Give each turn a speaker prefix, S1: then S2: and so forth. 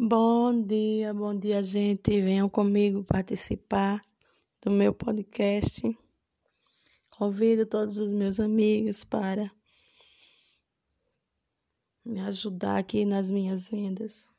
S1: Bom dia, bom dia, gente. Venham comigo participar do meu podcast. Convido todos os meus amigos para me ajudar aqui nas minhas vendas.